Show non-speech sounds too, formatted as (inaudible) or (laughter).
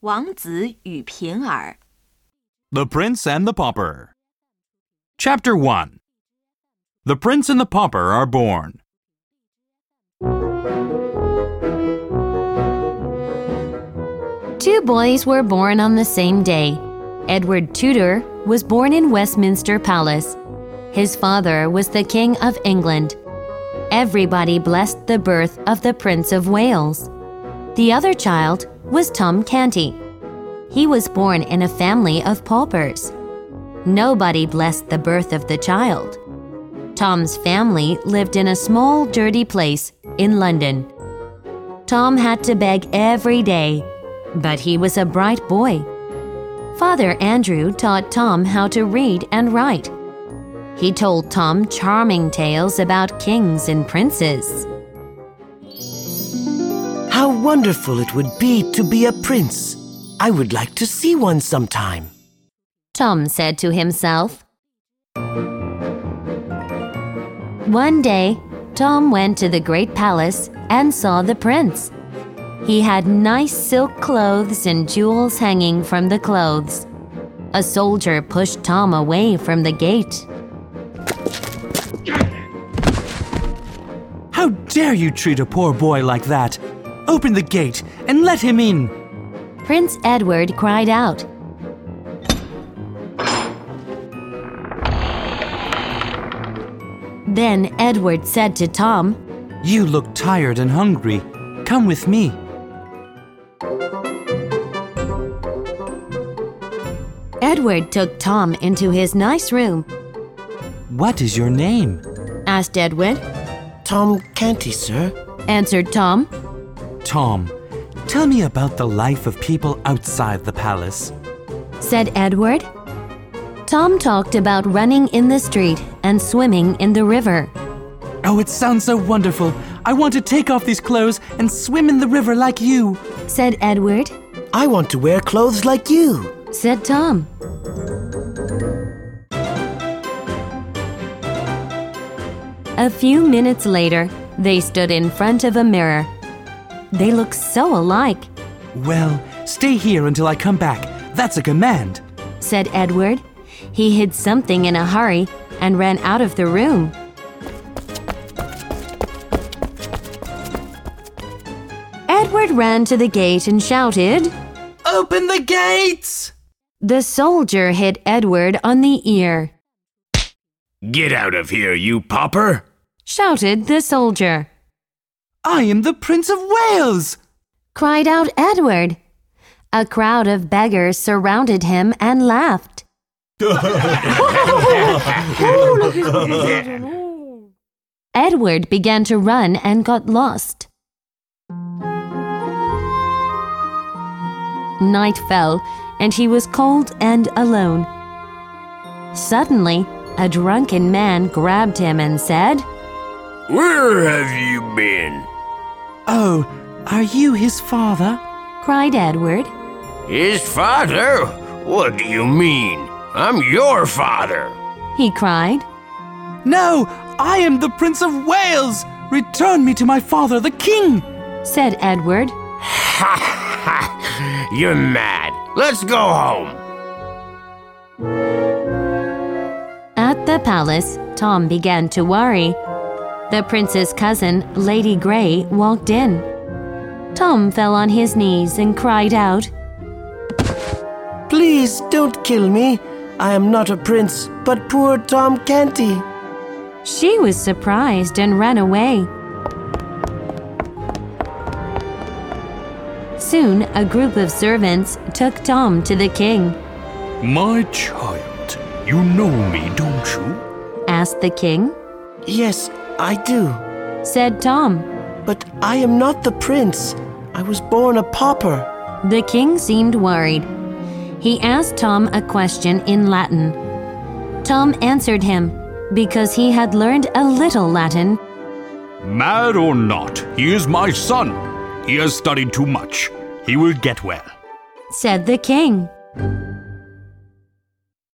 王子与贫儿。The Prince and the Pauper. Chapter 1 The Prince and the Pauper are born. Two boys were born on the same day. Edward Tudor was born in Westminster Palace. His father was the King of England. Everybody blessed the birth of the Prince of Wales. The other child, was Tom Canty. He was born in a family of paupers. Nobody blessed the birth of the child. Tom's family lived in a small, dirty place in London. Tom had to beg every day, but he was a bright boy. Father Andrew taught Tom how to read and write. He told Tom charming tales about kings and princes. How wonderful it would be to be a prince. I would like to see one sometime. Tom said to himself. One day, Tom went to the great palace and saw the prince. He had nice silk clothes and jewels hanging from the clothes. A soldier pushed Tom away from the gate. How dare you treat a poor boy like that? Open the gate and let him in. Prince Edward cried out. Then Edward said to Tom, You look tired and hungry. Come with me. Edward took Tom into his nice room. What is your name? Asked Edward. Tom Canty, sir. Answered Tom. Tom. Tell me about the life of people outside the palace. Said Edward. Tom talked about running in the street and swimming in the river. Oh, it sounds so wonderful. I want to take off these clothes and swim in the river like you. Said Edward. I want to wear clothes like you. Said Tom. A few minutes later, they stood in front of a mirror. They look so alike, Well, stay here until I come back. That's a command. said Edward. He hid something in a hurry and ran out of the room. Edward ran to the gate and shouted. Open the gates! The soldier hit Edward on the ear. Get out of here, you pauper! Shouted the soldier. I am the Prince of Wales! Cried out Edward. A crowd of beggars surrounded him and laughed. (laughs) Edward began to run and got lost. Night fell, and he was cold and alone. Suddenly, a drunken man grabbed him and said, Where have you been? Oh, are you his father? cried Edward. His father? What do you mean? I'm your father. He cried. No, I am the Prince of Wales! Return me to my father, the king! said Edward. Ha ha! You're mad. Let's go home. At the palace, Tom began to worry. The prince's cousin, Lady Grey, walked in. Tom fell on his knees and cried out, Please don't kill me. I am not a prince, but poor Tom Canty. She was surprised and ran away. Soon, a group of servants took Tom to the king. My child, you know me, don't you? Asked the king. Yes, I do. Said Tom. But I am not the prince. I was born a pauper. The king seemed worried. He asked Tom a question in Latin. Tom answered him because he had learned a little Latin. Mad or not, he is my son. He has studied too much. He will get well. Said the king.